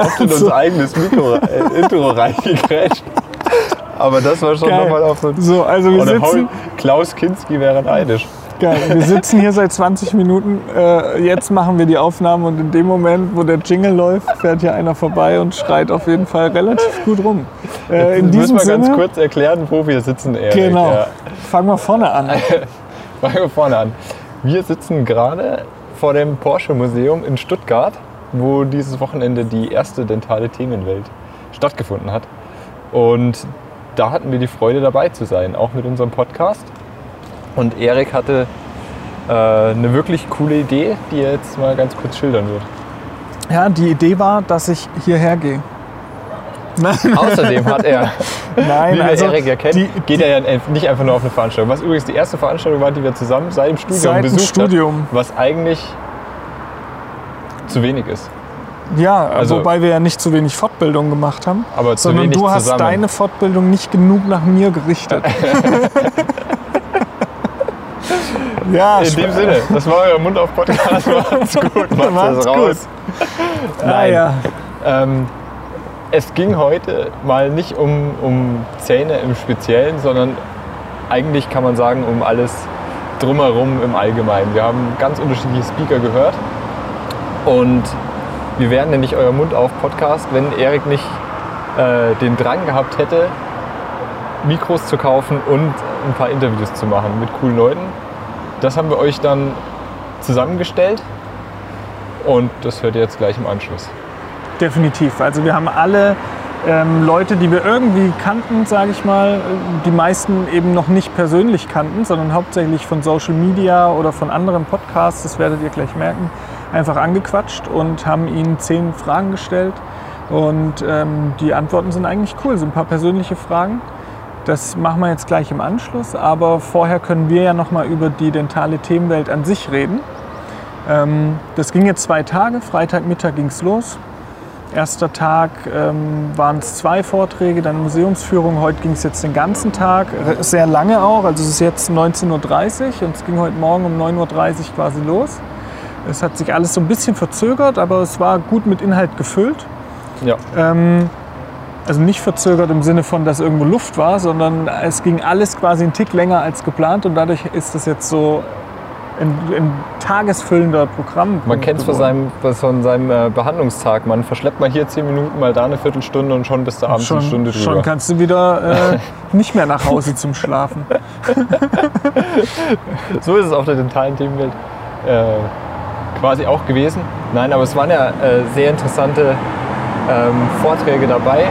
oft in unser eigenes Mikro, äh, Intro reingekrätscht. Aber das war schon nochmal auf so So, also wir sitzen, Klaus Kinski wäre neidisch. geil, wir sitzen hier seit 20 Minuten. Äh, jetzt machen wir die Aufnahme und in dem Moment, wo der Jingle läuft, fährt hier einer vorbei und schreit auf jeden Fall relativ gut rum. Äh, in diesem müssen wir ganz Sinne, kurz erklären, wo wir sitzen, Erik. genau, Ja. fangen wir vorne an. Fangen wir vorne an. Wir sitzen gerade vor dem Porsche Museum in Stuttgart, wo dieses Wochenende die erste dentale Themenwelt stattgefunden hat. Und da hatten wir die Freude dabei zu sein, auch mit unserem Podcast. Und Erik hatte äh, eine wirklich coole Idee, die er jetzt mal ganz kurz schildern wird. Ja, die Idee war, dass ich hierher gehe. Nein, Außerdem hat er, nein wie wir also Erik ja kennen, die, geht er ja nicht einfach nur auf eine Veranstaltung. Was übrigens die erste Veranstaltung war, die wir zusammen seit dem Studium seit besucht Studium. haben, was eigentlich zu wenig ist. Ja, Also- wobei wir ja nicht zu wenig Fortbildung gemacht haben, Aber zu sondern wenig du hast zusammen. deine Fortbildung nicht genug nach mir gerichtet. ja, In dem Sinne, das war euer Mund auf Podcast. Macht's gut, macht's Macht's raus. ah, Nein. ja. Ähm, es ging heute mal nicht um, um Zähne im Speziellen, sondern eigentlich kann man sagen um alles drumherum im Allgemeinen. Wir haben ganz unterschiedliche Speaker gehört und wir wären nicht euer Mund auf Podcast, wenn Erik nicht äh, den Drang gehabt hätte, Mikros zu kaufen und ein paar Interviews zu machen mit coolen Leuten. Das haben wir euch dann zusammengestellt und das hört ihr jetzt gleich im Anschluss. Definitiv. Also wir haben alle ähm, Leute, die wir irgendwie kannten, sage ich mal, die meisten eben noch nicht persönlich kannten, sondern hauptsächlich von Social Media oder von anderen Podcasts, das werdet ihr gleich merken, einfach angequatscht und haben ihnen zehn Fragen gestellt. Und ähm, die Antworten sind eigentlich cool, sind ein paar persönliche Fragen. Das machen wir jetzt gleich im Anschluss, aber vorher können wir ja noch mal über die dentale Themenwelt an sich reden. Ähm, das ging jetzt zwei Tage, Freitagmittag ging es los. Erster Tag ähm, waren es zwei Vorträge, dann Museumsführung. Heute ging es jetzt den ganzen Tag, re- sehr lange auch. Also es ist jetzt 19.30 Uhr und es ging heute Morgen um 9.30 Uhr quasi los. Es hat sich alles so ein bisschen verzögert, aber es war gut mit Inhalt gefüllt. Ja. Ähm, also nicht verzögert im Sinne von, dass irgendwo Luft war, sondern es ging alles quasi einen Tick länger als geplant und dadurch ist das jetzt so ein, ein tagesfüllender Programm. Man kennt es von seinem, von seinem äh, Behandlungstag. Man verschleppt mal hier zehn Minuten, mal da eine Viertelstunde und schon bist du abends eine schon, Stunde drüber. schon kannst du wieder äh, nicht mehr nach Hause zum Schlafen. So ist es auf der dentalen Themenwelt äh, quasi auch gewesen. Nein, aber es waren ja äh, sehr interessante ähm, Vorträge dabei.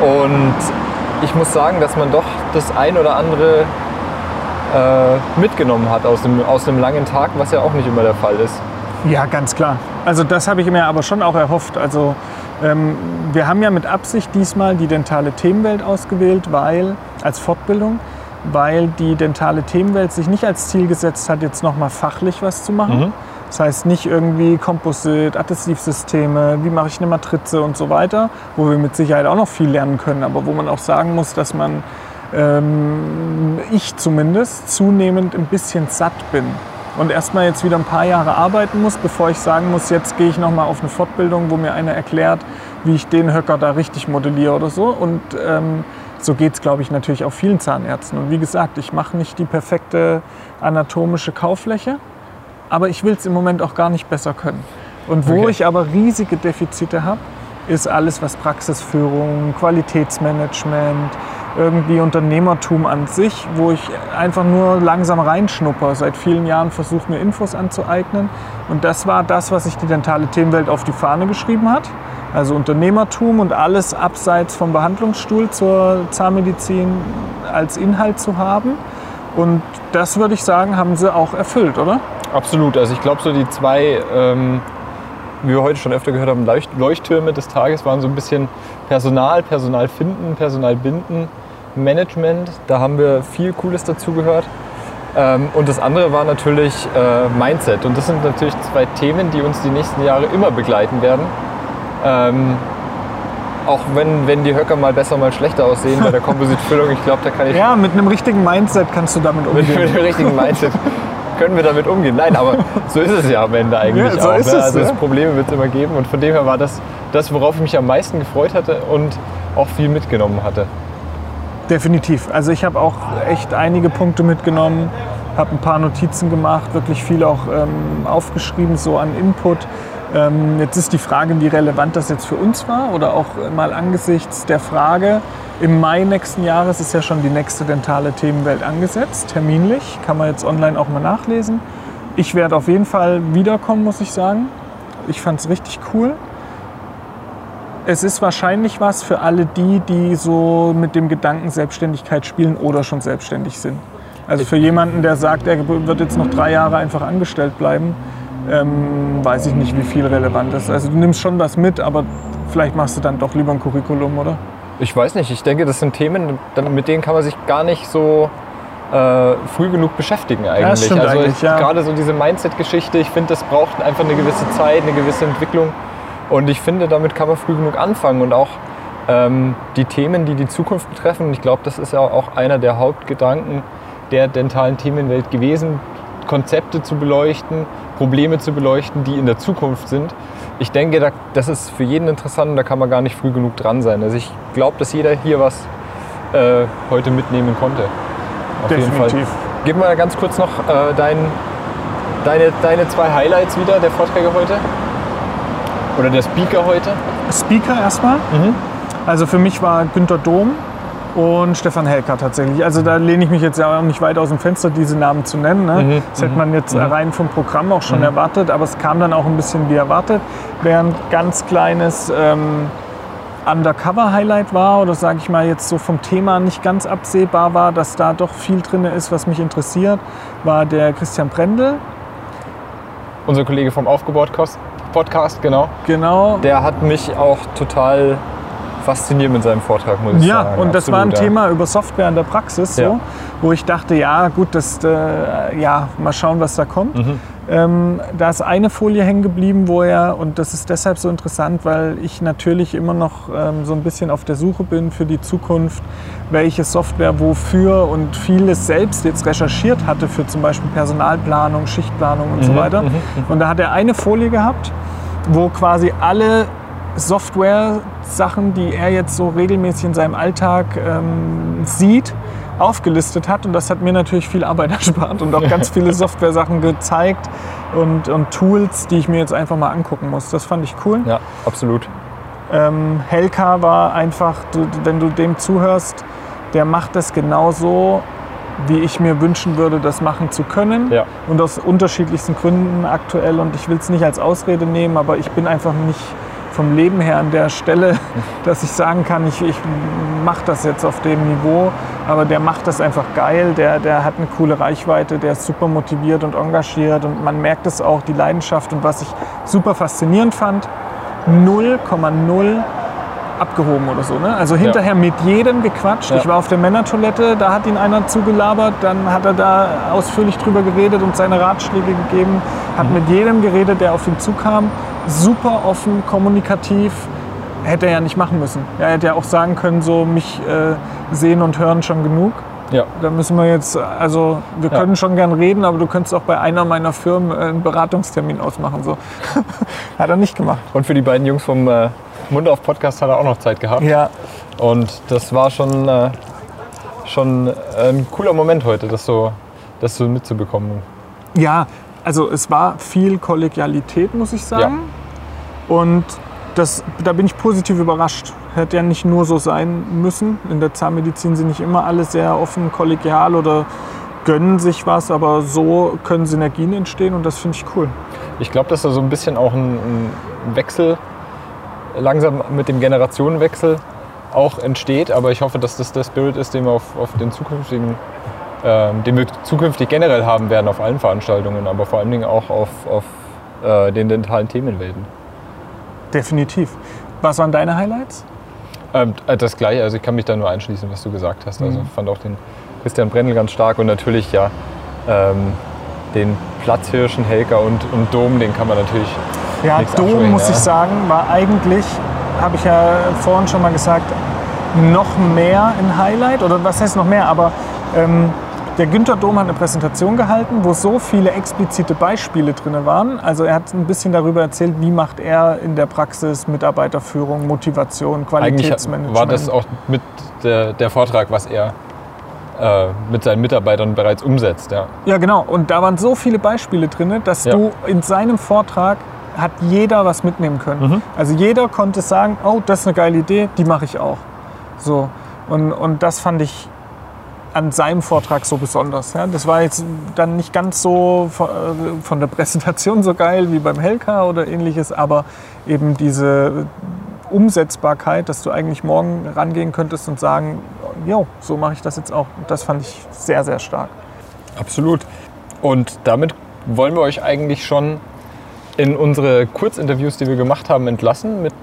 Und ich muss sagen, dass man doch das ein oder andere äh, mitgenommen hat aus einem, aus einem langen Tag, was ja auch nicht immer der Fall ist. Ja, ganz klar. Also das habe ich mir aber schon auch erhofft. Also ähm, wir haben ja mit Absicht diesmal die dentale Themenwelt ausgewählt, weil als Fortbildung, weil die dentale Themenwelt sich nicht als Ziel gesetzt hat, jetzt nochmal fachlich was zu machen. Mhm. Das heißt nicht irgendwie Composite, Adhesivsysteme, wie mache ich eine Matrize und so weiter, wo wir mit Sicherheit auch noch viel lernen können, aber wo man auch sagen muss, dass man, ähm, ich zumindest, zunehmend ein bisschen satt bin und erstmal jetzt wieder ein paar Jahre arbeiten muss, bevor ich sagen muss, jetzt gehe ich nochmal auf eine Fortbildung, wo mir einer erklärt, wie ich den Höcker da richtig modelliere oder so. Und ähm, so geht es, glaube ich, natürlich auch vielen Zahnärzten. Und wie gesagt, ich mache nicht die perfekte anatomische Kaufläche, aber ich will es im Moment auch gar nicht besser können. Und wo Okay. ich aber riesige Defizite habe, ist alles, was Praxisführung, Qualitätsmanagement, irgendwie Unternehmertum an sich, wo ich einfach nur langsam reinschnupper. Seit vielen Jahren versuche mir Infos anzueignen. Und das war das, was sich die dentale Themenwelt auf die Fahne geschrieben hat. Also Unternehmertum und alles abseits vom Behandlungsstuhl zur Zahnmedizin als Inhalt zu haben. Und das würde ich sagen, haben sie auch erfüllt, oder? Absolut. Also ich glaube, so die zwei, ähm, wie wir heute schon öfter gehört haben, Leucht Leuchttürme des Tages waren so ein bisschen Personal, Personal finden, Personal binden, Management. Da haben wir viel Cooles dazu gehört. Ähm, und das andere war natürlich äh, Mindset. Und das sind natürlich zwei Themen, die uns die nächsten Jahre immer begleiten werden. Ähm, auch wenn, wenn die Höcker mal besser, mal schlechter aussehen bei der Kompositfüllung, ich glaube, da kann ich Ja, mit einem richtigen Mindset kannst du damit mit, umgehen. mit dem richtigen Mindset können wir damit umgehen. Nein, aber so ist es ja am Ende eigentlich Ja, so auch. ist ne? es, also ja. Probleme wird es immer geben und von dem her war das das, worauf ich mich am meisten gefreut hatte und auch viel mitgenommen hatte. Definitiv. Also ich habe auch echt einige Punkte mitgenommen, habe ein paar Notizen gemacht, wirklich viel auch ähm, aufgeschrieben, so an Input. Ähm, jetzt ist die Frage, wie relevant das jetzt für uns war oder auch mal angesichts der Frage, im Mai nächsten Jahres ist ja schon die nächste dentale Themenwelt angesetzt, terminlich, kann man jetzt online auch mal nachlesen. Ich werde auf jeden Fall wiederkommen, muss ich sagen. Ich fand es richtig cool. Es ist wahrscheinlich was für alle die, die so mit dem Gedanken Selbstständigkeit spielen oder schon selbstständig sind. Also für jemanden, der sagt, er wird jetzt noch drei Jahre einfach angestellt bleiben, ähm, weiß ich nicht, wie viel relevant ist. Also du nimmst schon was mit, aber vielleicht machst du dann doch lieber ein Curriculum, oder? Ich weiß nicht, ich denke, das sind Themen, mit denen kann man sich gar nicht so äh, früh genug beschäftigen eigentlich. also eigentlich, ich, ja. gerade so diese Mindset-Geschichte, ich finde, das braucht einfach eine gewisse Zeit, eine gewisse Entwicklung. Und ich finde, damit kann man früh genug anfangen und auch ähm, die Themen, die die Zukunft betreffen. Und ich glaube, das ist ja auch einer der Hauptgedanken der dentalen Themenwelt gewesen, Konzepte zu beleuchten, Probleme zu beleuchten, die in der Zukunft sind. Ich denke, da- das ist für jeden interessant und da kann man gar nicht früh genug dran sein. Also ich glaube, dass jeder hier was äh, heute mitnehmen konnte. Auf jeden Fall. Definitiv. Gib mal ganz kurz noch äh, dein, deine, deine zwei Highlights wieder der Vorträge heute. Oder der Speaker heute. Speaker erstmal. Mhm. Also für mich war Günter Dom und Stefan Helker tatsächlich. Also da lehne ich mich jetzt ja auch nicht weit aus dem Fenster, diese Namen zu nennen. Ne? Mhm, Das hätte mhm, man jetzt mhm. rein vom Programm auch schon Mhm. erwartet, aber es kam dann auch ein bisschen wie erwartet. Während ganz kleines ähm, Undercover-Highlight war oder sage ich mal jetzt so vom Thema nicht ganz absehbar war, dass da doch viel drin ist, was mich interessiert, war der Christian Brendel. Unser Kollege vom Aufgebaut-Podcast, genau. Genau. Der hat mich auch total fasziniert mit seinem Vortrag, muss ich Ja, sagen. und das war ein Absolut, ja. Thema über Software in der Praxis, so, Ja. wo ich dachte, ja gut, das, äh, ja, mal schauen, was da kommt. Mhm. Ähm, da ist eine Folie hängen geblieben, wo er, und das ist deshalb so interessant, weil ich natürlich immer noch ähm, so ein bisschen auf der Suche bin für die Zukunft, welche Software wofür und vieles selbst jetzt recherchiert hatte für zum Beispiel Personalplanung, Schichtplanung und so Mhm, weiter. mhm, mhm. Und da hat er eine Folie gehabt, wo quasi alle Software-Sachen, die er jetzt so regelmäßig in seinem Alltag ähm, sieht, aufgelistet hat. Und das hat mir natürlich viel Arbeit erspart und auch ganz viele Software-Sachen gezeigt und, und Tools, die ich mir jetzt einfach mal angucken muss. Das fand ich cool. Ja, absolut. Ähm, Helka war einfach, du, wenn du dem zuhörst, der macht das genauso, wie ich mir wünschen würde, das machen zu können. Ja. Und aus unterschiedlichsten Gründen aktuell. Und ich will es nicht als Ausrede nehmen, aber ich bin einfach nicht vom Leben her an der Stelle, dass ich sagen kann, ich, ich mache das jetzt auf dem Niveau. Aber der macht das einfach geil, der, der hat eine coole Reichweite, der ist super motiviert und engagiert. Und man merkt es auch, die Leidenschaft. Und was ich super faszinierend fand, 0,0 abgehoben oder so. Ne? Also hinterher mit jedem gequatscht. Ja. Ich war auf der Männertoilette, da hat ihn einer zugelabert, dann hat er da ausführlich drüber geredet und seine Ratschläge gegeben, hat Mhm. mit jedem geredet, der auf ihn zukam. Super offen, kommunikativ. Hätte er ja nicht machen müssen. Er hätte ja auch sagen können, so mich äh, sehen und hören schon genug. Ja. Da müssen wir jetzt, also wir Ja. können schon gern reden, aber du könntest auch bei einer meiner Firmen äh, einen Beratungstermin ausmachen. So. hat er nicht gemacht. Und für die beiden Jungs vom äh, Mund auf Podcast hat er auch noch Zeit gehabt. Ja, Und das war schon, äh, schon ein cooler Moment heute, das so, das so mitzubekommen. Ja, also es war viel Kollegialität, muss ich sagen. Und das, da bin ich positiv überrascht. Hätte ja nicht nur so sein müssen. In der Zahnmedizin sind nicht immer alle sehr offen, kollegial oder gönnen sich was, aber so können Synergien entstehen und das finde ich cool. Ich glaube, dass da so ein bisschen auch ein, ein Wechsel langsam mit dem Generationenwechsel auch entsteht. Aber ich hoffe, dass das der Spirit ist, den wir auf, auf den zukünftigen, den wir zukünftig generell haben werden auf allen Veranstaltungen, aber vor allen Dingen auch auf, auf äh, den dentalen Themenwelten. Definitiv. Was waren deine Highlights? Ähm, äh, das gleiche, also ich kann mich da nur einschließen, was du gesagt hast. Also Mhm. ich fand auch den Christian Brendel ganz stark und natürlich ja ähm, den Platzhirschen, Helker und, und Dom, den kann man natürlich Ja, Dom, muss ja. ich sagen, war eigentlich habe ich ja vorhin schon mal gesagt, noch mehr ein Highlight. Oder was heißt noch mehr? Aber ähm, der Günther Dom hat eine Präsentation gehalten, wo so viele explizite Beispiele drin waren. Also er hat ein bisschen darüber erzählt, wie macht er in der Praxis Mitarbeiterführung, Motivation, Qualitätsmanagement. Eigentlich war das auch mit der, der Vortrag, was er äh, mit seinen Mitarbeitern bereits umsetzt. Ja. Ja, genau. Und da waren so viele Beispiele drin, dass Ja. du in seinem Vortrag hat jeder was mitnehmen können. Mhm. Also jeder konnte sagen, oh, das ist eine geile Idee, die mache ich auch. So. Und, und das fand ich an seinem Vortrag so besonders. Ja. Das war jetzt dann nicht ganz so von, äh, von der Präsentation so geil wie beim Helka oder ähnliches, aber eben diese Umsetzbarkeit, dass du eigentlich morgen rangehen könntest und sagen, jo, so mache ich das jetzt auch. Das fand ich sehr, sehr stark. Absolut. Und damit wollen wir euch eigentlich schon in unsere Kurzinterviews, die wir gemacht haben, entlassen mit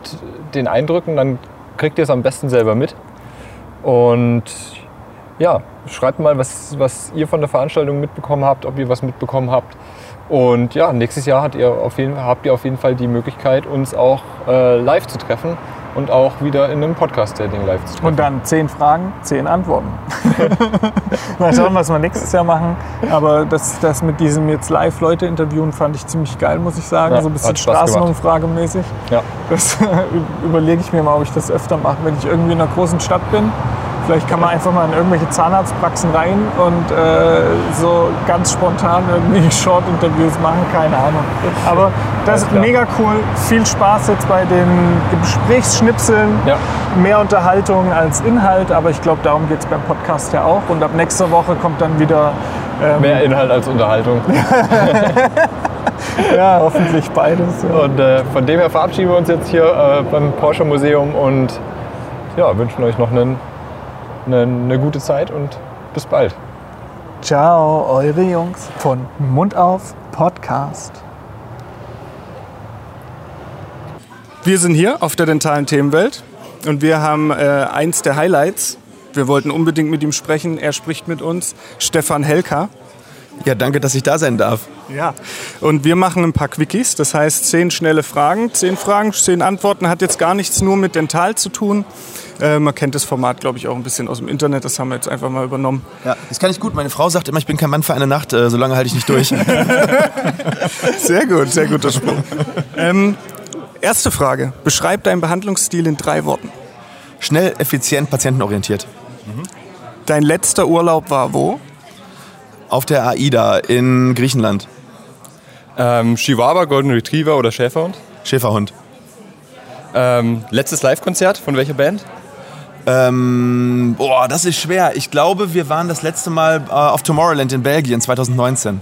den Eindrücken. Dann kriegt ihr es am besten selber mit. Und ja, schreibt mal, was, was ihr von der Veranstaltung mitbekommen habt, ob ihr was mitbekommen habt. Und ja, nächstes Jahr habt ihr auf jeden, habt ihr auf jeden Fall die Möglichkeit, uns auch äh, live zu treffen und auch wieder in einem Podcast-Dating live zu treffen. Und dann zehn Fragen, zehn Antworten. Mal schauen, was wir nächstes Jahr machen. Aber das, das mit diesem jetzt live Leute interviewen fand ich ziemlich geil, muss ich sagen. Ja, so ein bisschen. Straßenumfragemäßig. Ja. Das überlege ich mir mal, ob ich das öfter mache, wenn ich irgendwie in einer großen Stadt bin. Vielleicht kann man einfach mal in irgendwelche Zahnarztpraxen rein und äh, so ganz spontan irgendwie Short-Interviews machen, keine Ahnung. Aber das ist mega cool. Viel Spaß jetzt bei den Gesprächsschnipseln. Ja. Mehr Unterhaltung als Inhalt, aber ich glaube, darum geht es beim Podcast ja auch. Und ab nächster Woche kommt dann wieder ähm, Mehr Inhalt als Unterhaltung. ja, hoffentlich beides. Ja. Und äh, von dem her verabschieden wir uns jetzt hier äh, beim Porsche Museum und ja, wünschen euch noch einen, einen, eine gute Zeit und bis bald. Ciao, eure Jungs von Mund auf Podcast. Wir sind hier auf der dentalen Themenwelt und wir haben äh, eins der Highlights. Wir wollten unbedingt mit ihm sprechen. Er spricht mit uns. Stefan Helker. Ja, danke, dass ich da sein darf. Ja. Und wir machen ein paar Quickies. Das heißt, zehn schnelle Fragen. Zehn Fragen, zehn Antworten. Hat jetzt gar nichts nur mit Dental zu tun. Äh, man kennt das Format, glaube ich, auch ein bisschen aus dem Internet. Das haben wir jetzt einfach mal übernommen. Ja, das kann ich gut. Meine Frau sagt immer, ich bin kein Mann für eine Nacht, äh, solange halte ich nicht durch. Sehr gut, sehr guter Spruch. ähm, erste Frage. Beschreib deinen Behandlungsstil in drei Worten. Schnell, effizient, patientenorientiert. Dein letzter Urlaub war wo? Auf der AIDA in Griechenland. Ähm, Chihuahua, Golden Retriever oder Schäferhund. Schäferhund. Ähm, letztes Live-Konzert von welcher Band? Ähm, boah, das ist schwer. Ich glaube, wir waren das letzte Mal äh, auf Tomorrowland in Belgien 2019.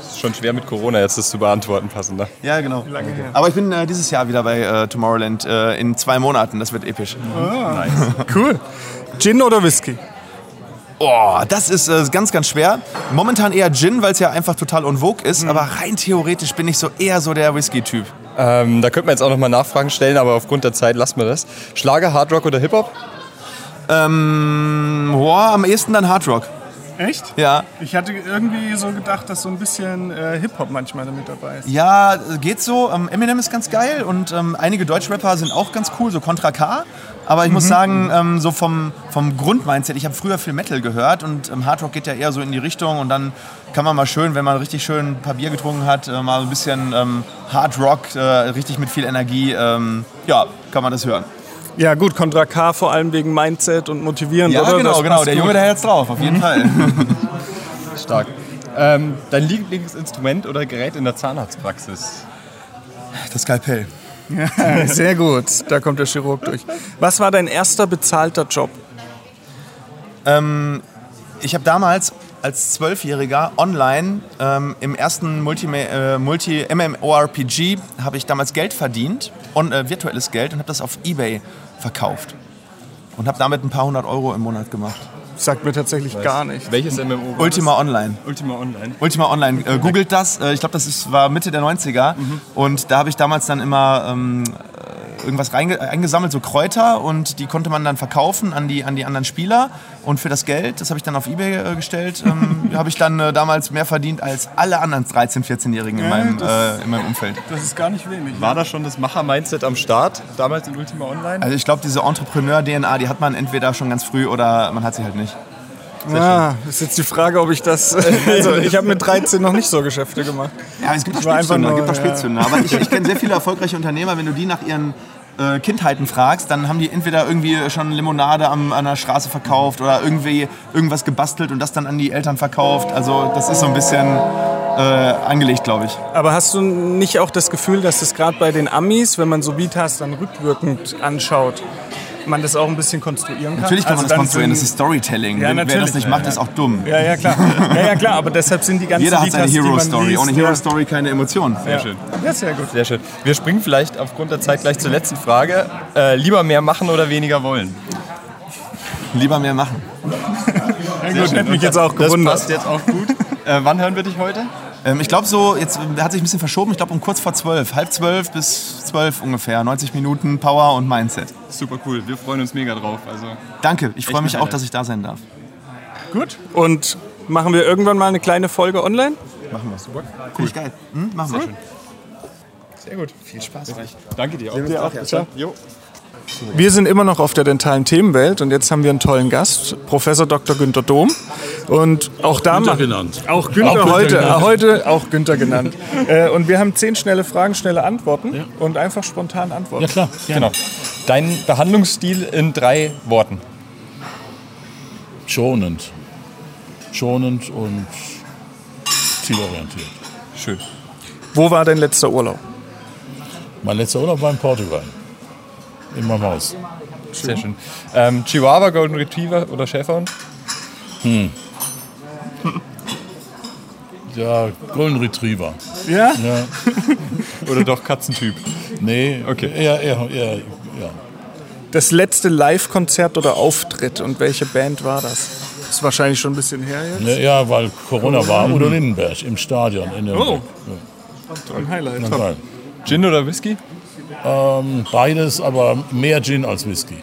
Ist schon schwer mit Corona jetzt das zu beantworten, passender. Ja, genau. Aber ich bin äh, dieses Jahr wieder bei äh, Tomorrowland äh, in zwei Monaten. Das wird episch. Cool. Gin oder Whisky? Oh, das ist äh, ganz, ganz schwer. Momentan eher Gin, weil es ja einfach total en vogue ist. Aber rein theoretisch bin ich so eher so der Whisky-Typ. Ähm, da könnte man jetzt auch nochmal Nachfragen stellen, aber aufgrund der Zeit lassen wir das. Schlager, Hardrock oder Hip-Hop? Ähm, boah, am ehesten dann Hard Rock. Echt? Ja. Ich hatte irgendwie so gedacht, dass so ein bisschen äh, Hip-Hop manchmal damit dabei ist. Ja, geht so. Ähm, Eminem ist ganz geil und ähm, einige Deutschrapper sind auch ganz cool, so Contra K. Aber ich muss sagen, ähm, so vom, vom Grundmindset, ich habe früher viel Metal gehört und ähm, Hard Rock geht ja eher so in die Richtung und dann kann man mal schön, wenn man richtig schön ein paar Bier getrunken hat, äh, mal ein bisschen ähm, Hard Rock, äh, richtig mit viel Energie, ähm, ja, kann man das hören. Ja gut, Contra K vor allem wegen Mindset und motivierend, Ja, oder? genau, Das genau. Der. Junge, der hält's drauf, auf jeden Fall. Stark. Ähm, dein Lieblingsinstrument oder Gerät in der Zahnarztpraxis? Das Skalpell. Sehr gut, da kommt der Chirurg durch. Was war dein erster bezahlter Job? Ähm, ich habe damals als Zwölfjähriger online ähm, im ersten Multi, äh, Multi MMORPG habe ich damals Geld verdient und äh, virtuelles Geld und habe das auf eBay verkauft und habe damit ein paar hundert Euro im Monat gemacht. Sagt mir tatsächlich gar nicht. Welches MMO? war Ultima Online. Ultima Online. Ultima Online. Äh, googelt das. Äh, ich glaube, das ist, war Mitte der 90er. Und da habe ich damals dann immer ähm, äh, irgendwas reinge eingesammelt, so Kräuter. Und die konnte man dann verkaufen an die, an die anderen Spieler. Und für das Geld, das habe ich dann auf Ebay äh, gestellt, ähm, habe ich dann äh, damals mehr verdient als alle anderen 13-, 14-Jährigen in, Ja, meinem, das- äh, in meinem Umfeld. Das ist gar nicht wenig. War da schon das Macher-Mindset am Start, damals in Ultima Online? Also ich glaube, diese Entrepreneur-DNA, die hat man entweder schon ganz früh oder man hat sie halt nicht. Ah, ist jetzt die Frage, ob ich das. Also, ich habe mit 13 noch nicht so Geschäfte gemacht. Ja, es gibt auch Spätzünder, nur, gibt auch ja. Spätzünder. Aber ich, ich kenne sehr viele erfolgreiche Unternehmer, wenn du die nach ihren äh, Kindheiten fragst, dann haben die entweder irgendwie schon Limonade am, an der Straße verkauft oder irgendwie irgendwas gebastelt und das dann an die Eltern verkauft. Also das ist so ein bisschen äh, angelegt, glaube ich. Aber hast du nicht auch das Gefühl, dass das gerade bei den Amis, wenn man so Vitas dann rückwirkend anschaut, man das auch ein bisschen konstruieren kann? Natürlich kann man Also das konstruieren, das ist Storytelling. Ja, Wer- das nicht macht, ist auch dumm. Ja, ja, klar. Ja, ja, klar. Aber deshalb sind die ganzen Jeder hat seine Hero-Story. Ohne ja. Hero-Story keine Emotionen. Sehr schön. Ja, sehr gut. Sehr schön. Wir springen vielleicht aufgrund der Zeit gleich zur letzten Frage. Äh, lieber mehr machen oder weniger wollen? Lieber mehr machen. Ja, gut, hätte mich jetzt auch Das gewundert. passt jetzt auch gut. Äh, wann hören wir dich heute? Ähm, ich glaube so, jetzt äh, hat sich ein bisschen verschoben, ich glaube um kurz vor zwölf. Halb zwölf bis zwölf ungefähr. 90 Minuten Power und Mindset. Super cool. Wir freuen uns mega drauf. Also Danke, ich freue mich auch, dass ich da sein darf. Gut. Und machen wir irgendwann mal eine kleine Folge online? Machen wir. Super. Finde ich geil. Hm? Machen wir. sehr gut. Viel Spaß euch. Danke dir auch. Dir auch. Ciao. Jo. Wir sind immer noch auf der dentalen Themenwelt und jetzt haben wir einen tollen Gast, Professor Dr. Günter Dom. Und auch da Günther genannt. Auch Günther Auch Günther heute, genannt. äh, heute auch Günther genannt. äh, und wir haben zehn schnelle Fragen, schnelle Antworten und einfach spontan antworten. Ja klar, gerne. Genau. Dein Behandlungsstil in drei Worten. Schonend. Schonend und zielorientiert. Schön. Wo war dein letzter Urlaub? Mein letzter Urlaub war in Portugal. In meinem Haus. Sehr schön. Ähm, Chihuahua, Golden Retriever oder Schäferhund? Ja, Golden Retriever. Ja? Ja, Oder doch Katzentyp? nee, Okay. eher, eher, eher, ja. Das letzte Live-Konzert oder Auftritt und welche Band war das? Das ist wahrscheinlich schon ein bisschen her jetzt. Ja, ja, weil Corona war. Udo Lindenberg im Stadion. In der Oh. Ein Highlight. Geil. Gin oder Whisky? Ähm, beides, aber mehr Gin als Whisky.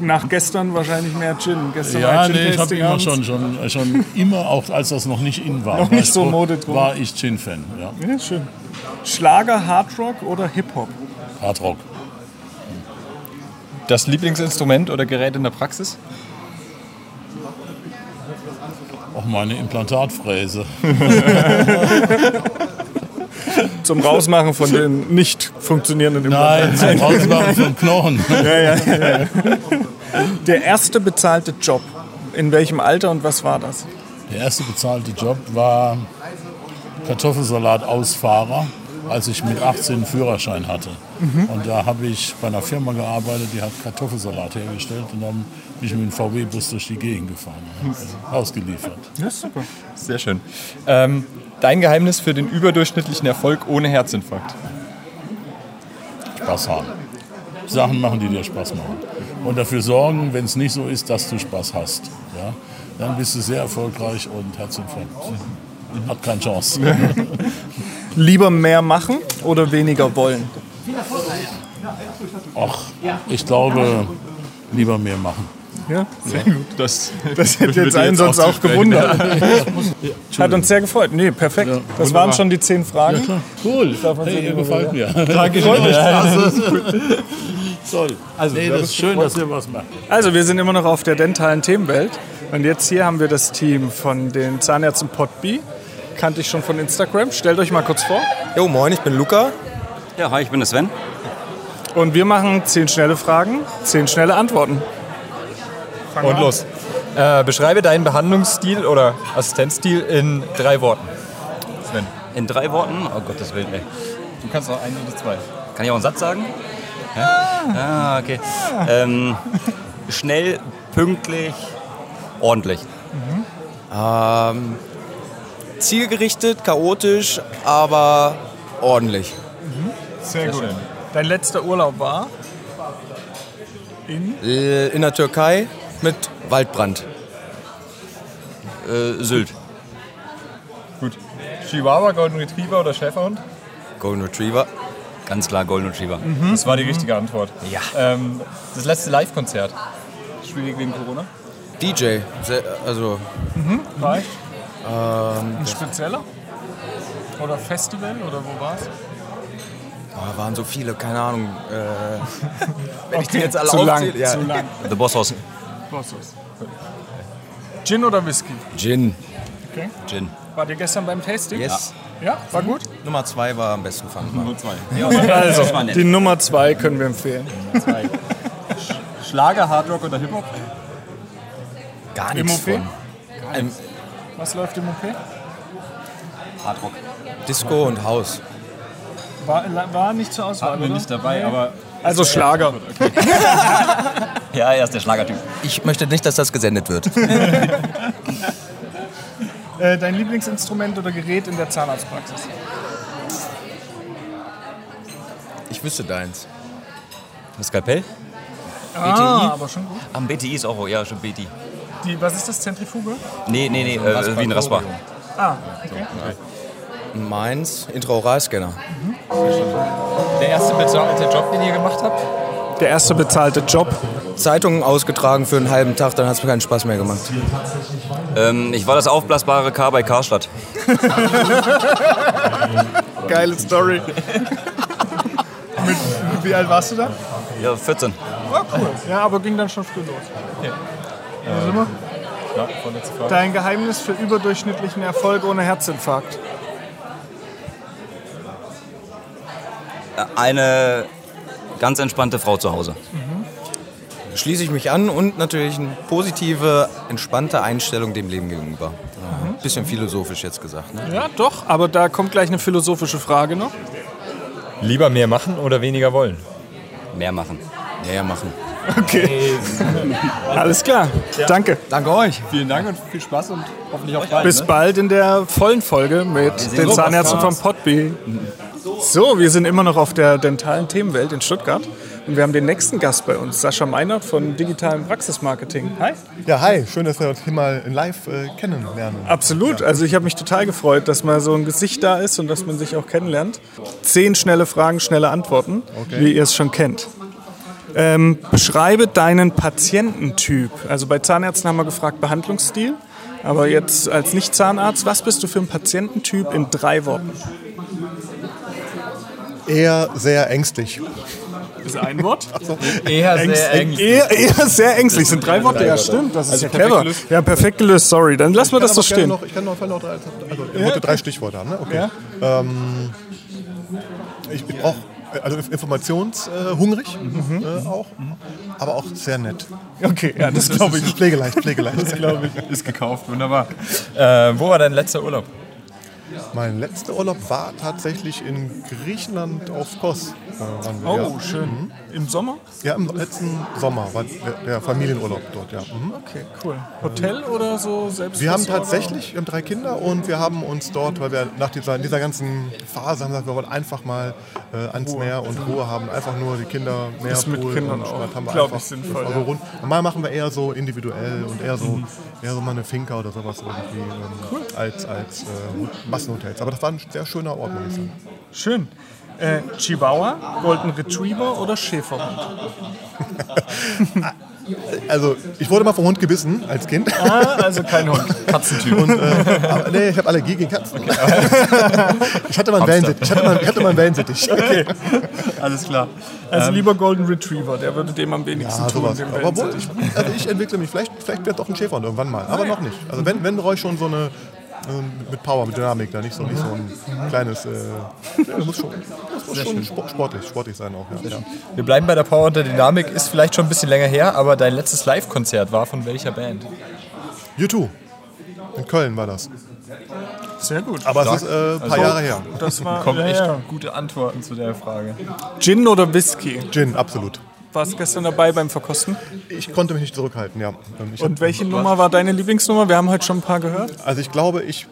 Nach gestern wahrscheinlich mehr Gin. Gestern Ja, war nee, ich habe immer schon, schon, schon immer, auch als das noch nicht in war, Noch war nicht ich so pro- Mode drum. war ich Gin-Fan. Ja. Ja, schön. Schlager, Hardrock oder Hip-Hop? Hard Rock. Das Lieblingsinstrument oder Gerät in der Praxis? Auch meine Implantatfräse. Zum Rausmachen von den nicht funktionierenden Nein, Implantaten. zum Rausmachen von Knochen. Der erste bezahlte Job. In welchem Alter und was war das? Der erste bezahlte Job war Kartoffelsalat-Ausfahrer, als ich mit 18 einen Führerschein hatte. Und da habe ich bei einer Firma gearbeitet, die hat Kartoffelsalat hergestellt und dann bin ich mit dem VW-Bus durch die Gegend gefahren. und Ausgeliefert. Ja, super. Sehr schön. Ähm, dein Geheimnis für den überdurchschnittlichen Erfolg ohne Herzinfarkt? Spaß haben. Sachen machen, die dir Spaß machen. Und dafür sorgen, wenn es nicht so ist, dass du Spaß hast. Ja? Dann bist du sehr erfolgreich und Herzinfarkt hat keine Chance. Lieber mehr machen oder weniger wollen? Ach, ich glaube, lieber mehr machen. Ja, Sehr gut. Das, das hätte jetzt einen sonst auch gewundert. Hat uns sehr gefreut. Nee, perfekt. das waren schon die zehn Fragen. Cool. Hey, ihr gefällt mir. Danke Toll. Also, nee, das ist schön, dass ihr was macht. Also, wir sind immer noch auf der dentalen Themenwelt. Und jetzt hier haben wir das Team von den Zahnärzten Potby. Kannte ich schon von Instagram. Stellt euch mal kurz vor. Jo, moin, ich bin Luca. Ja, hi, ich bin der Sven. Und wir machen zehn schnelle Fragen, zehn schnelle Antworten. Und los. Äh, beschreibe deinen Behandlungsstil oder Assistenzstil in drei Worten. Sven. In drei Worten? Oh Gottes Willen, ey. Du kannst noch ein oder zwei. Kann ich auch einen Satz sagen? Ja? Ah, okay. Ähm, schnell, pünktlich, ordentlich. Ähm, zielgerichtet, chaotisch, aber ordentlich. Sehr gut. Dein letzter Urlaub war? In? Äh, In der Türkei mit Waldbrand. Äh, Sylt. Gut. Chihuahua, Golden Retriever oder Schäferhund? Golden Retriever. Ganz klar Golden Retriever. Das war die richtige Antwort. Ja. Ähm, das letzte Live-Konzert. Schwierig wegen Corona? DJ. Sehr, also, Reicht. ähm, Ein spezieller? Oder Festival? Oder wo war's? oh, waren so viele, keine Ahnung. Äh, wenn ich die jetzt alle zu lang, aufzähle. Ja. zu lang. The Boss House. Bossos. Gin oder Whisky? Gin. Okay. Gin. Wart ihr gestern beim Tasting? Yes. Ja, war gut? Nummer zwei war am besten, fand ich. Nummer zwei. Also, war nett. Die Nummer zwei können wir empfehlen. Schlager, Hardrock oder Hip-Hop? Gar Im nichts OP? von. Ähm, Was läuft im OP? Hardrock. Disco und House. War, war nicht zur Auswahl, Hatten wir oder? nicht dabei, Nee. aber Also Schlager. Ja, er ist der Schlagertyp. Ich möchte nicht, dass das gesendet wird. Äh, dein Lieblingsinstrument oder Gerät in der Zahnarztpraxis? Ich wüsste deins. Das Skalpell? Ah, aber schon gut. Am BTI ist auch, ja, schon BTI. Die, was ist das, Zentrifuge? Nee, nee, nee, äh, wie ein Raspa. Ah, okay. Meins, Intraoralscanner. der erste bezahlte Job, den ihr gemacht habt? Der erste bezahlte Job. Zeitungen ausgetragen für einen halben Tag, dann hat es mir keinen Spaß mehr gemacht. Ähm, ich war das aufblasbare K bei Karstadt. Geile Story. Wie alt warst du da? Ja, 14. Ah, cool. Ja, aber ging dann schon früh los. Wo sind wir? Ja, vorletzte Frage. Dein Geheimnis für überdurchschnittlichen Erfolg ohne Herzinfarkt. Eine ganz entspannte Frau zu Hause. Schließe ich mich an und natürlich eine positive, entspannte Einstellung dem Leben gegenüber. Ja, bisschen philosophisch jetzt gesagt. Ne? Ja, doch, aber da kommt gleich eine philosophische Frage noch. Lieber mehr machen oder weniger wollen? Mehr machen. Näher machen. Okay. Alles klar. Danke. Danke euch. Vielen Dank und viel Spaß und hoffentlich auch bald. Bis bald in der vollen Folge mit den. Zahnärzten vom Podby. So, wir sind immer noch auf der dentalen Themenwelt in Stuttgart. Und wir haben den nächsten Gast bei uns, Sascha Meinert von Digitalem Praxismarketing. Hi. Ja, hi, schön, dass wir uns hier mal live äh, kennenlernen. Absolut. Also ich habe mich total gefreut, dass mal so ein Gesicht da ist und dass man sich auch kennenlernt. Zehn schnelle Fragen, schnelle Antworten, wie ihr es schon kennt. Ähm, beschreibe deinen Patiententyp. Also bei Zahnärzten haben wir gefragt Behandlungsstil. Aber jetzt als Nicht-Zahnarzt, was bist du für ein Patiententyp in drei Worten? Eher sehr ängstlich. Ist ein Wort? Eher sehr eng. Eher, eher sehr ängstlich. Sind drei Worte, ja stimmt. Das ist Also ja clever. gelöst. Ja, perfekt gelöst, sorry. Dann lassen wir das so stehen. Noch, ich kann noch, noch drei, also ich wollte drei Stichworte haben. Ne? Okay. Ähm, ich ich brauche also informationshungrig äh, auch, aber auch sehr nett. Okay, ja, das glaube ich. Pflegeleicht, pflegeleicht. Das glaube ich. Ist gekauft, wunderbar. Äh, wo war dein letzter Urlaub? Mein letzter Urlaub war tatsächlich in Griechenland auf Kos. Äh, Oh, ja. schön. Im Sommer? Ja, im letzten Sommer war der, der Familienurlaub dort, ja. Mhm. Okay, cool. Hotel oder so selbst? Wir haben tatsächlich, wir haben drei Kinder und wir haben uns dort, weil wir nach dieser, dieser ganzen Phase haben gesagt, wir wollen einfach mal äh, ans Meer und Ruhe haben, einfach nur die Kinder mehr Ist mit Kindern und Sport haben wir glaub einfach ich, sinnvoll, also ja. rund. Normal machen wir eher so individuell und eher so, Mhm. eher so mal eine Finca oder sowas irgendwie ähm, als, als äh, Massenhotels. Aber das war ein sehr schöner Ort, muss ich sagen. Schön. Äh, Chihuahua, Golden Retriever oder Schäferhund? Also ich wurde mal vom Hund gebissen als Kind. Ah, also kein Hund. Katzentyp. Und, äh, aber, nee, ich habe Allergie gegen Katzen. ich hatte mal einen Wellensittich. Ich hatte mal, ich hatte mal einen Wellensittich. Okay. Alles klar. Also lieber Golden Retriever, der würde dem am wenigsten Ja, tun. sowas. dem Aber obwohl, ich, also ich entwickle mich. Vielleicht, vielleicht wird doch ein Schäferhund irgendwann mal. Aber noch nicht. Also wenn, wenn brauche ich schon so eine ähm, mit Power, mit Dynamik, da nicht so, nicht so ein kleines. Äh, muss schon, muss schon sport- sportlich, sportlich sein auch. Ja. Ja. Wir bleiben bei der Power und der Dynamik. Ist vielleicht schon ein bisschen länger her, aber dein letztes Live-Konzert war von welcher Band? U2. In Köln war das. Sehr gut. Aber es ist äh, ein paar Jahre her. Das war Kommen ja, echt ja. gute Antworten zu der Frage. Gin oder Whisky? Gin, absolut. Warst gestern dabei beim Verkosten? Ich konnte mich nicht zurückhalten, ja. Ich Und hab- welche Nummer war deine Lieblingsnummer? Wir haben heute schon ein paar gehört. Also ich glaube, ich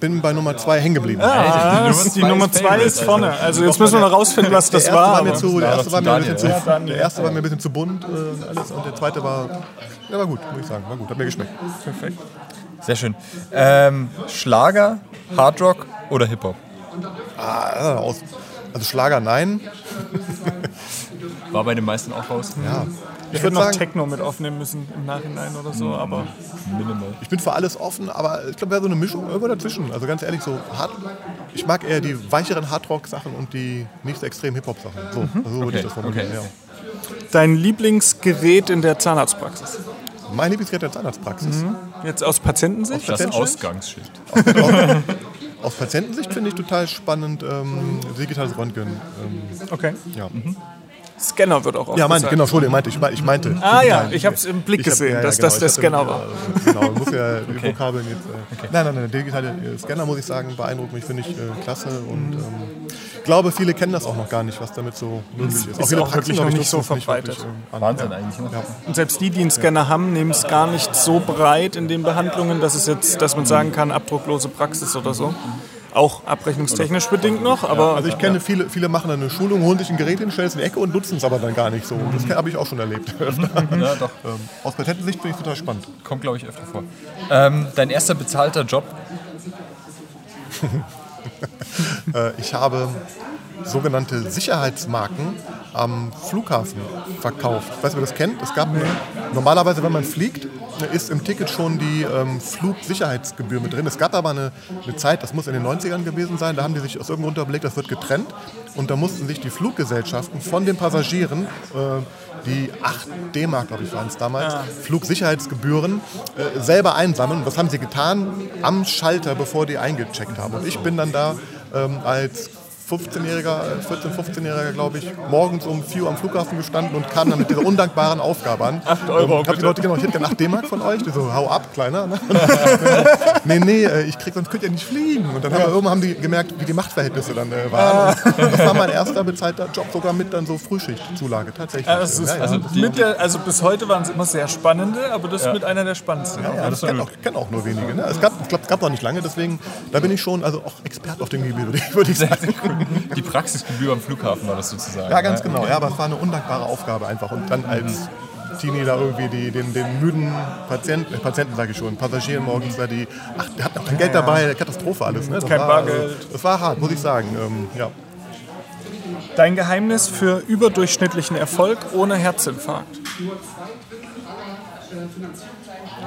bin bei Nummer zwei hängen geblieben. Ah, die Nummer ist zwei Favorite, ist vorne. Also jetzt müssen wir noch rausfinden, was das war. zu, der erste war mir ein bisschen zu, ja. Daniel. der erste war mir ein bisschen zu bunt äh, alles und der zweite war, ja, war gut, muss ich sagen, war gut, hat mir geschmeckt. Perfekt. Sehr schön. Ähm, Schlager, Hardrock oder Hip-Hop? Ah, aus, also Schlager nein. War bei den meisten auch raus. Ja. Ich Ich würde noch sagen, Techno mit aufnehmen müssen im Nachhinein oder so, aber Minimal. ich bin für alles offen, aber ich glaube, wäre so eine Mischung irgendwo dazwischen. Also ganz ehrlich, so hart. Ich mag eher die weicheren Hardrock-Sachen und die nicht so extrem Hip-Hop-Sachen. So, also so würde ich das formulieren. okay. Ja. dein Lieblingsgerät in der Zahnarztpraxis? Mein Lieblingsgerät der Zahnarztpraxis. Jetzt aus Patientensicht? Das Patientschild? Ausgangsschild. Aus Patientensicht finde ich total spannend ähm, digitales Röntgen. Ähm, Okay. ja. Scanner wird auch oft ja, meinte, genau, Entschuldigung, meinte, ich, ich meinte. Ah ja, Nein, ich habe es im Blick ich hab- gesehen, ja, ja, dass genau, das der Scanner war. ja, Genau, muss ja die Vokabeln jetzt. Äh, Nein, nein, nein, der digitale äh, Scanner, muss ich sagen, beeindruckt mich, finde ich äh, klasse. Und ähm, ich glaube, viele kennen das auch noch gar nicht, was damit so möglich ist. ist viele auch wirklich noch ich, nicht so verbreitet. wirklich, ähm. Wahnsinn Ja. eigentlich. Ne? Und selbst die, die einen Scanner haben, nehmen es gar nicht so breit in den Behandlungen, dass es jetzt, dass man sagen kann, abdrucklose Praxis oder so. Auch abrechnungstechnisch bedingt noch, aber Also ich kenne viele, viele machen dann eine Schulung, holen sich ein Gerät hin, stellen es in die Ecke und nutzen es aber dann gar nicht so. Das habe ich auch schon erlebt. Ja, doch. ähm, aus Patentensicht finde ich total spannend. Kommt, glaube ich, öfter vor. Ähm, dein erster bezahlter Job? Äh, ich habe sogenannte Sicherheitsmarken am Flughafen verkauft. Ich weiß nicht, ob ihr das kennt. Es gab normalerweise, wenn man fliegt, ist im Ticket schon die ähm, Flugsicherheitsgebühr mit drin. Es gab aber eine, eine Zeit, das muss in den 90ern gewesen sein, da haben die sich aus irgendeinem Grund überlegt, das wird getrennt. Und da mussten sich die Fluggesellschaften von den Passagieren äh, die 8 D-Mark, glaube ich, waren es damals, Flugsicherheitsgebühren äh, selber einsammeln. Und was haben sie getan? Am Schalter, bevor die eingecheckt haben. Und ich bin dann da ähm, als 15-Jähriger, 14-, 15-Jähriger, glaube ich, morgens um 4 Uhr am Flughafen gestanden und kam dann mit dieser undankbaren Aufgabe an. 8 Euro, Ich habe die Leute genau, ich hätte gerne 8 D-Mark von euch. Die so, hau ab, Kleiner. Ne? nee, nee, äh, ich krieg, sonst könnt ihr nicht fliegen. Und dann haben, wir, irgendwann haben die gemerkt, wie die Machtverhältnisse dann äh, waren. Und das war mein erster bezahlter Job, sogar mit dann so Frühschichtzulage, tatsächlich. Ja, ist, Ja, ja. also, mit der, also bis heute waren es immer sehr spannende, aber das ist mit einer der spannendsten. Ja, das kennen auch, kennen auch nur wenige. Ne? Es gab, ich glaube, es gab noch nicht lange, deswegen, da bin ich schon also auch Experte auf dem Gebiet, würde ich, würde ich sagen. Die Praxisgebühr am Flughafen war das sozusagen. Ja, ganz genau. Ja, aber es war eine undankbare Aufgabe einfach. Und dann als Teenie da irgendwie die, den, den müden Patienten, äh, Patienten sage ich schon, Passagieren morgens da die, ach, der hat noch kein Geld dabei, Katastrophe alles. Ne? Das Kein war, Bargeld. das war hart, muss ich sagen. Ähm, ja. Dein Geheimnis für überdurchschnittlichen Erfolg ohne Herzinfarkt.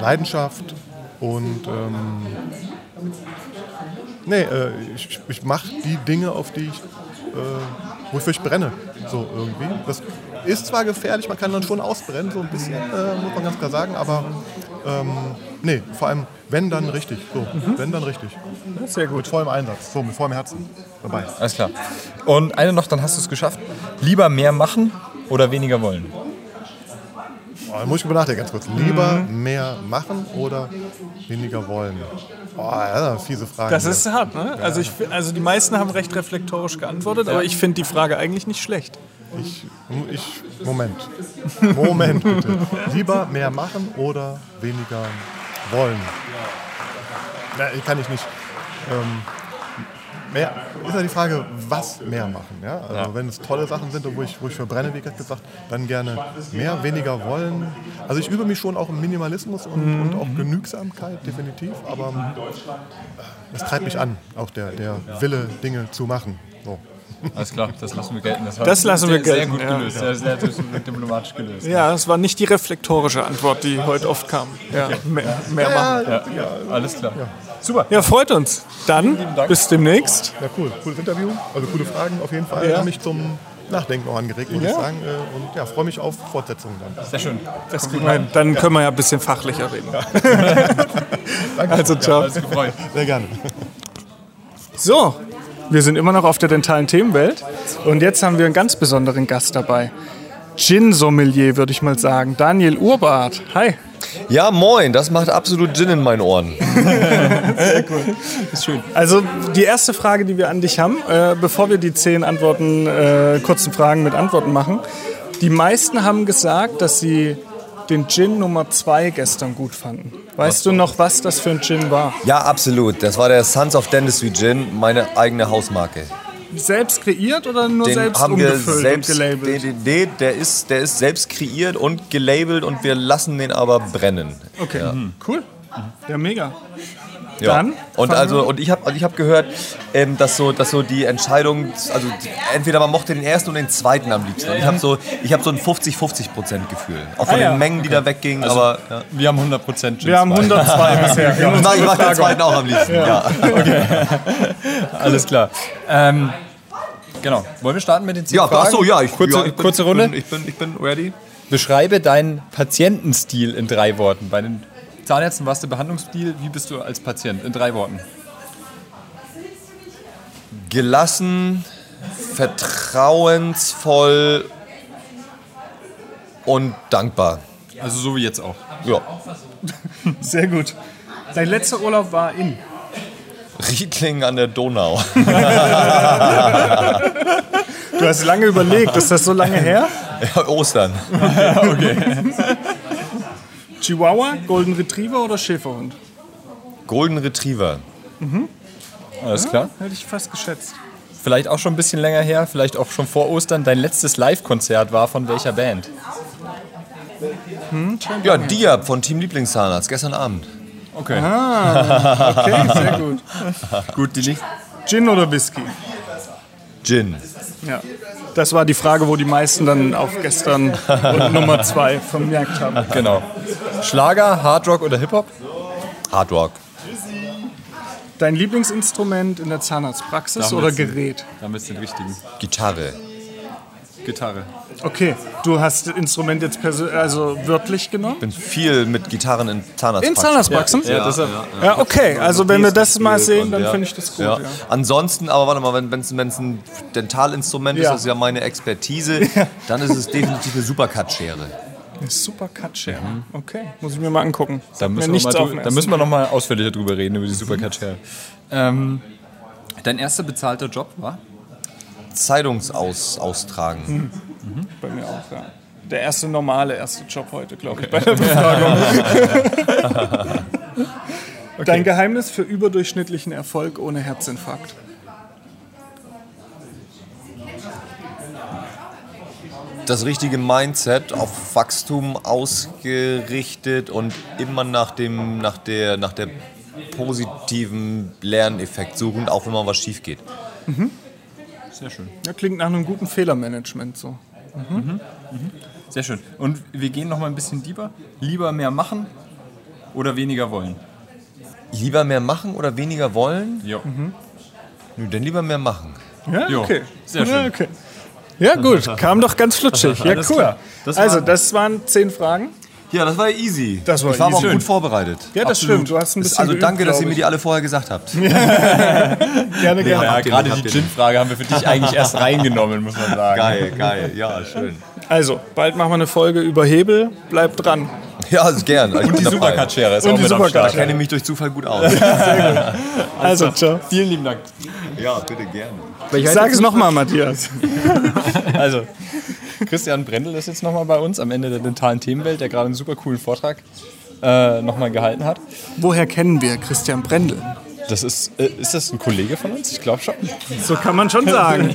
Leidenschaft und ähm, nee, äh, ich, ich mache die Dinge, auf die ich, äh, wofür ich brenne, so irgendwie. Das ist zwar gefährlich, man kann dann schon ausbrennen, so ein bisschen, äh, muss man ganz klar sagen, aber ähm, nee, vor allem wenn dann richtig, so, wenn dann richtig. Sehr gut. Mit vollem Einsatz, so, mit vollem Herzen dabei. Alles klar. Und eine noch, dann hast du es geschafft. Lieber mehr machen oder weniger wollen? Oh, da muss ich drüber nachdenken ganz kurz. Lieber mehr machen oder weniger wollen? Oh, das ist eine fiese Frage. Das ist hart, ne? Also, ich, also die meisten haben recht reflektorisch geantwortet, aber ich finde die Frage eigentlich nicht schlecht. Ich, ich, Moment. Moment bitte. Lieber mehr machen oder weniger wollen? Na, kann ich nicht. Ähm, mehr, ist ja die Frage, was mehr machen. Ja? Also Wenn es tolle Sachen sind, wo ich, wo ich verbrenne, wie gerade gesagt, dann gerne mehr, weniger wollen. Also ich übe mich schon auch im Minimalismus und, und auch Genügsamkeit, definitiv. Aber äh, es treibt mich an, auch der, der Wille, Dinge zu machen. So. Alles klar, das lassen wir gelten. hat Das lassen wir sehr, gelten, Sehr gut ja. gelöst, sehr, sehr diplomatisch gelöst. Ja, es war nicht die reflektorische Antwort, die heute oft kam. Ja, mehr, mehr machen. Ja, alles klar. Super. Ja, freut uns. Dann bis demnächst. Ja, cool. Cooles Interview. Also coole Fragen auf jeden Fall. Ja. Haben mich zum Nachdenken auch angeregt, muss Ja. ich sagen. Äh, Und ja, freue mich auf Fortsetzungen dann. Sehr schön. Das wir hin. Dann können wir ja ein bisschen fachlicher reden. Also ciao. Alles gefreut. Sehr gerne. So, wir sind immer noch auf der dentalen Themenwelt und jetzt haben wir einen ganz besonderen Gast dabei. Gin-Sommelier, würde ich mal sagen. Daniel Urbart. Hi. Ja, moin, das macht absolut Gin in meinen Ohren. Also die erste Frage, die wir an dich haben, äh, bevor wir die zehn Antworten, äh, kurzen Fragen mit Antworten machen. Die meisten haben gesagt, dass sie den Gin Nummer 2 gestern gut fanden. Weißt du noch, was das für ein Gin war? Ja, absolut. Das war der Sons of Dentistry Gin, meine eigene Hausmarke. Selbst kreiert oder nur Den selbst haben wir umgefüllt selbst, und gelabelt? den, nee, der ist, der ist selbst kreiert und gelabelt und wir lassen den aber brennen. Okay, Ja. cool. Ja, mega. Ja. Dann und also und ich habe ich hab gehört, ähm, dass so dass so die Entscheidung, also entweder man mochte den ersten oder den zweiten am liebsten. Und ich habe so ich habe so ein 50-50 Prozent Gefühl, auch von Ah, ja. den Mengen, die da weggingen. Also, aber ja. Wir haben 100 Prozent Wir haben 102 bisher. ich mag, ich mag den zweiten auch am liebsten. Ja. Alles klar. Ähm, genau. Wollen wir starten mit den 10 Ja, Fragen? so, ja, ich, kurze, ja, ich bin, kurze ich Runde. Bin, ich, bin, ich bin ready. Beschreibe deinen Patientenstil in drei Worten. Bei den Zahnärzten warst du Behandlungsstil. Wie bist du als Patient in drei Worten? Gelassen, vertrauensvoll und dankbar. Also so wie jetzt auch. Ja. Sehr gut. Dein letzter Urlaub war in. Riedling an der Donau. Du hast lange überlegt, ist das so lange her? Ja, Ostern. Chihuahua, Golden Retriever oder Schäferhund? Golden Retriever. Alles klar. Hätte ich fast geschätzt. Vielleicht auch schon ein bisschen länger her, vielleicht auch schon vor Ostern. Dein letztes Live-Konzert war von welcher Band? Ja, Diab von Team Lieblingszahnarzt, gestern Abend. Okay. Okay, sehr gut. Gut, die nicht. Gin oder Whisky? Gin. Ja. Das war die Frage, wo die meisten dann auf gestern und Nummer zwei vermerkt haben. Genau. Schlager, Hardrock oder Hip-Hop? Hard Rock. Dein Lieblingsinstrument in der Zahnarztpraxis oder Gerät? Da haben wir jetzt den richtigen. Gitarre. Gitarre. Okay, du hast das Instrument jetzt also wörtlich genommen? bin viel mit Gitarren in Zahnarztpraxen. In Zahnarztpraxen? Ja, Ja, deshalb- Ja, okay, also wenn wir das mal sehen, dann ja. finde ich das gut. Ja. Ja. Ansonsten, aber warte mal, wenn es ein Dentalinstrument ist, Ja. das ist ja meine Expertise, dann ist es definitiv eine Supercut-Schere. Eine Super Cut-Share. Okay, muss ich mir mal angucken. Da müssen, wir mal, da müssen wir noch mal ausführlicher drüber reden, über die Supercut Share. Ähm, dein erster bezahlter Job war? Zeitungsaus austragen. Bei mir auch, ja. Der erste normale erste Job heute, glaube ich, bei der Befragung. Dein Geheimnis für überdurchschnittlichen Erfolg ohne Herzinfarkt. Das richtige Mindset auf Wachstum ausgerichtet und immer nach, dem, nach, der, nach der positiven Lerneffekt suchen, auch wenn mal was schief geht. Sehr schön. Ja, klingt nach einem guten Fehlermanagement so. Sehr schön. Und wir gehen noch mal ein bisschen tiefer. Lieber mehr machen oder weniger wollen? Lieber mehr machen oder weniger wollen? Ja. Nö, dann lieber mehr machen. Ja, Jo, okay. sehr schön. Ja, okay. ja gut, kam doch ganz flutschig. Ja, cool. Das also, das waren zehn Fragen. Ja, das war easy. Das war ich war aber auch easy. gut vorbereitet. Ja, das stimmt. Du hast ein bisschen Also danke, geübt, dass ihr mir ich. die alle vorher gesagt habt. Gerne, gerne. Ja, gerade die Gin-Frage haben wir für dich eigentlich erst reingenommen, muss man sagen. Geil, geil, ja, schön. Also, bald machen wir eine Folge über Hebel. Bleibt dran. Ja, also gern. Ich Und die dabei. Supercut-Schere ist Und auch die mit am. Start. Ich kenne mich durch Zufall gut aus. Also, ciao. Vielen lieben Dank. ja, bitte gerne. Ich sage es nochmal, Matthias. Also, Christian Brendel ist jetzt nochmal bei uns am Ende der dentalen Themenwelt, der gerade einen super coolen Vortrag äh, nochmal gehalten hat. Woher kennen wir Christian Brendel? Das ist, äh, ist das ein Kollege von uns? Ich glaube schon. So kann man schon sagen.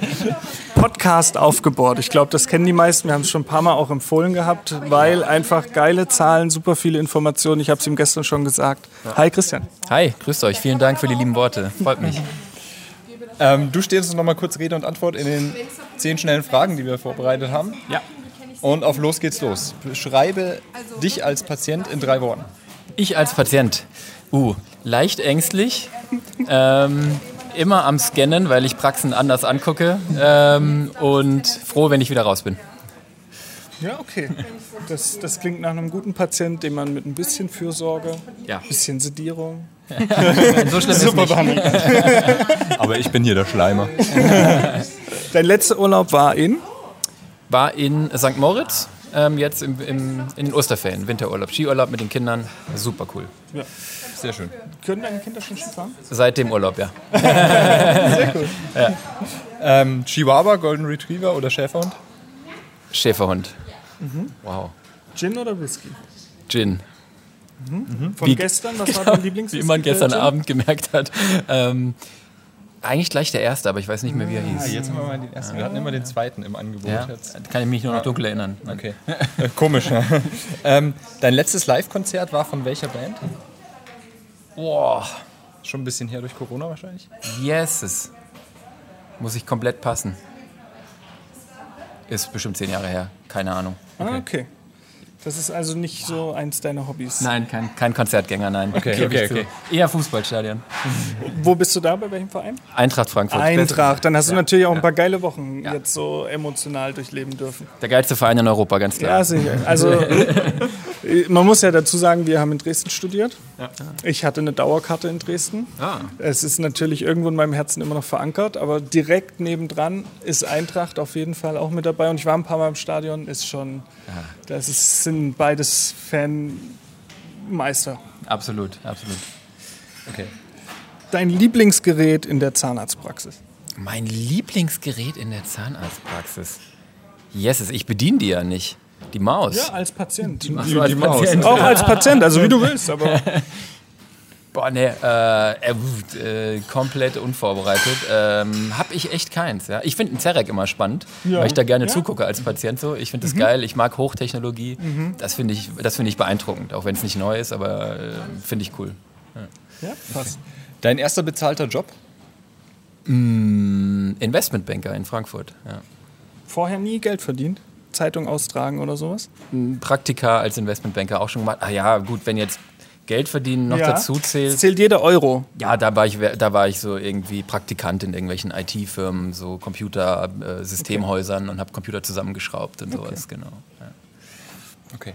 Podcast aufgebohrt. Ich glaube, das kennen die meisten. Wir haben es schon ein paar Mal auch empfohlen gehabt, weil einfach geile Zahlen, super viele Informationen. Ich habe es ihm gestern schon gesagt. Hi Christian. Hi, grüßt euch. Vielen Dank für die lieben Worte. Freut mich. Ähm, du stehst uns nochmal kurz Rede und Antwort in den zehn schnellen Fragen, die wir vorbereitet haben. Ja. Und auf los geht's los. Beschreibe dich als Patient in drei Worten. Ich als Patient. Uh, leicht ängstlich. Ähm, immer am Scannen, weil ich Praxen anders angucke. Ähm, und froh, wenn ich wieder raus bin. Ja, okay. Das, das klingt nach einem guten Patient, den man mit ein bisschen Fürsorge, Ja. ein bisschen Sedierung. So schlimm ist Super nicht. behandelt. Aber ich bin hier der Schleimer. Dein letzter Urlaub war in? War in St. Moritz. Ähm, jetzt im, im, in den Osterferien, Winterurlaub, Skiurlaub mit den Kindern. Super cool. Sehr schön. Können deine Kinder schon Skifahren? Seit dem Urlaub, ja. Sehr cool. Ähm, Chihuahua, Golden Retriever oder Schäferhund? Schäferhund. Wow. Gin oder Whisky? Gin. Von Wie- gestern, was war dein Lieblings Wie man gestern Abend gemerkt hat. Ähm, eigentlich gleich der erste, aber ich weiß nicht mehr, wie er hieß. Jetzt haben wir mal den ersten. Wir hatten immer den zweiten im Angebot. Ja, Jetzt. kann ich mich nur noch dunkel erinnern. Okay. Äh, Komisch. ne? ähm, dein letztes Live-Konzert war von welcher Band? Boah. Schon ein bisschen her durch Corona wahrscheinlich. Yes. Muss ich komplett passen. Ist bestimmt zehn Jahre her. Keine Ahnung. Ah, okay. Das ist also nicht so eins deiner Hobbys. Nein, kein, kein Konzertgänger, nein. Okay, okay, zu. Eher Fußballstadion. Wo bist du da, bei welchem Verein? Eintracht Frankfurt. Eintracht. Dann hast du Ja. natürlich auch ein paar geile Wochen jetzt so emotional durchleben dürfen. Der geilste Verein in Europa, ganz klar. Ja, sicher. Also man muss ja dazu sagen, wir haben in Dresden studiert. Ja. Ich hatte eine Dauerkarte in Dresden. Ah. Es ist natürlich irgendwo in meinem Herzen immer noch verankert, aber direkt nebendran ist Eintracht auf jeden Fall auch mit dabei. Und ich war ein paar Mal im Stadion, ist schon, das ist, sind beides Fanmeister. Absolut, absolut. Okay. Dein Lieblingsgerät in der Zahnarztpraxis? Mein Lieblingsgerät in der Zahnarztpraxis. Yes, ich bediene die ja nicht. Die Maus. Ja, als Patient. Ach so, als Patient. Auch als Patient, also wie du willst, aber. Boah, ne, äh, äh, komplett unvorbereitet. Ähm, hab ich echt keins. Ja? Ich finde einen Zerek immer spannend, Ja. weil ich da gerne Ja. zugucke als Patient so. Ich finde das Mhm. geil, ich mag Hochtechnologie. Mhm. Das finde ich, das find ich beeindruckend, auch wenn es nicht neu ist, aber äh, finde ich cool. Ja. Ja, passt. Dein erster bezahlter Job? Mm, Investmentbanker in Frankfurt. Ja. Vorher nie Geld verdient? Zeitung austragen oder sowas? Praktika als Investmentbanker auch schon gemacht. Ah ja, gut, wenn jetzt Geld verdienen noch Ja. dazu zählt. Es zählt jeder Euro. Ja, da war ich, da war ich so irgendwie Praktikant in irgendwelchen IT-Firmen, so Computer-Systemhäusern und habe Computer zusammengeschraubt und sowas, genau. Ja. Okay.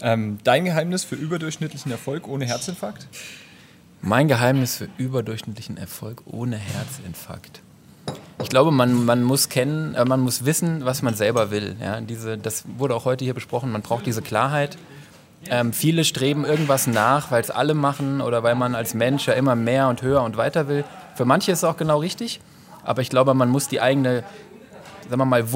Ähm, dein Geheimnis für überdurchschnittlichen Erfolg ohne Herzinfarkt? Mein Geheimnis für überdurchschnittlichen Erfolg ohne Herzinfarkt. Ich glaube, man, man muss kennen, äh, man muss wissen, was man selber will. Ja, diese, das wurde auch heute hier besprochen. Man braucht diese Klarheit. Ähm, viele streben irgendwas nach, weil es alle machen oder weil man als Mensch ja immer mehr und höher und weiter will. Für manche ist es auch genau richtig, aber ich glaube, man muss die eigene, sagen wir mal,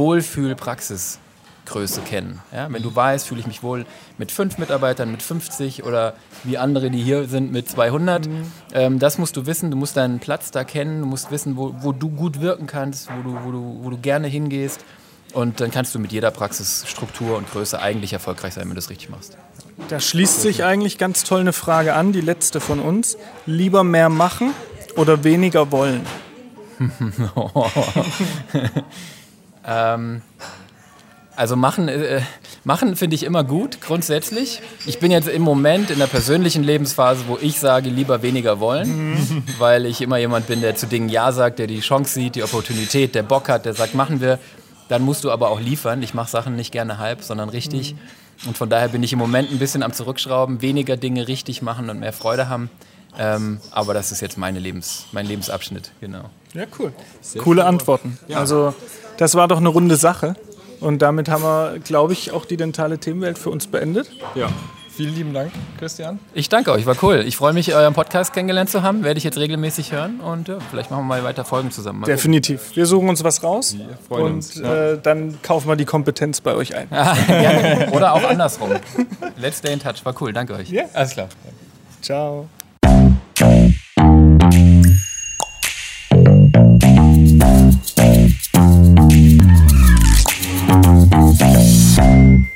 Wohlfühlpraxisgröße kennen. Ja, wenn du weißt, fühle ich mich wohl mit fünf Mitarbeitern, mit 50 oder wie andere, die hier sind, mit 200. Ähm, das musst du wissen, du musst deinen Platz da kennen, du musst wissen, wo, wo du gut wirken kannst, wo du, wo, du, wo du gerne hingehst. Und dann kannst du mit jeder Praxisstruktur und Größe eigentlich erfolgreich sein, wenn du das richtig machst. Da schließt sich eigentlich ganz toll eine Frage an, die letzte von uns. Lieber mehr machen oder weniger wollen? ähm, also machen, äh, machen finde ich immer gut, grundsätzlich. Ich bin jetzt im Moment in der persönlichen Lebensphase, wo ich sage, lieber weniger wollen, weil ich immer jemand bin, der zu Dingen Ja sagt, der die Chance sieht, die Opportunität, der Bock hat, der sagt, machen wir. Dann musst du aber auch liefern. Ich mache Sachen nicht gerne halb, sondern richtig. Und von daher bin ich im Moment ein bisschen am Zurückschrauben, weniger Dinge richtig machen und mehr Freude haben. Ähm, aber das ist jetzt meine Lebens, mein Lebensabschnitt, genau. Ja, cool. Coole Antworten. Also, das war doch eine runde Sache. Und damit haben wir, glaube ich, auch die dentale Themenwelt für uns beendet. Ja. Vielen lieben Dank, Christian. Ich danke euch, war cool. Ich freue mich, euren Podcast kennengelernt zu haben. Werde ich jetzt regelmäßig hören und ja, vielleicht machen wir mal weiter Folgen zusammen. Mal Definitiv. Wir suchen uns was raus und uns, ja. äh, dann kaufen wir die Kompetenz bei euch ein. gucken. Gerne. Oder auch andersrum. Let's stay in touch. War cool. Danke euch. Ja. Alles klar. Ciao.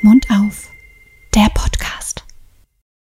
Mund auf.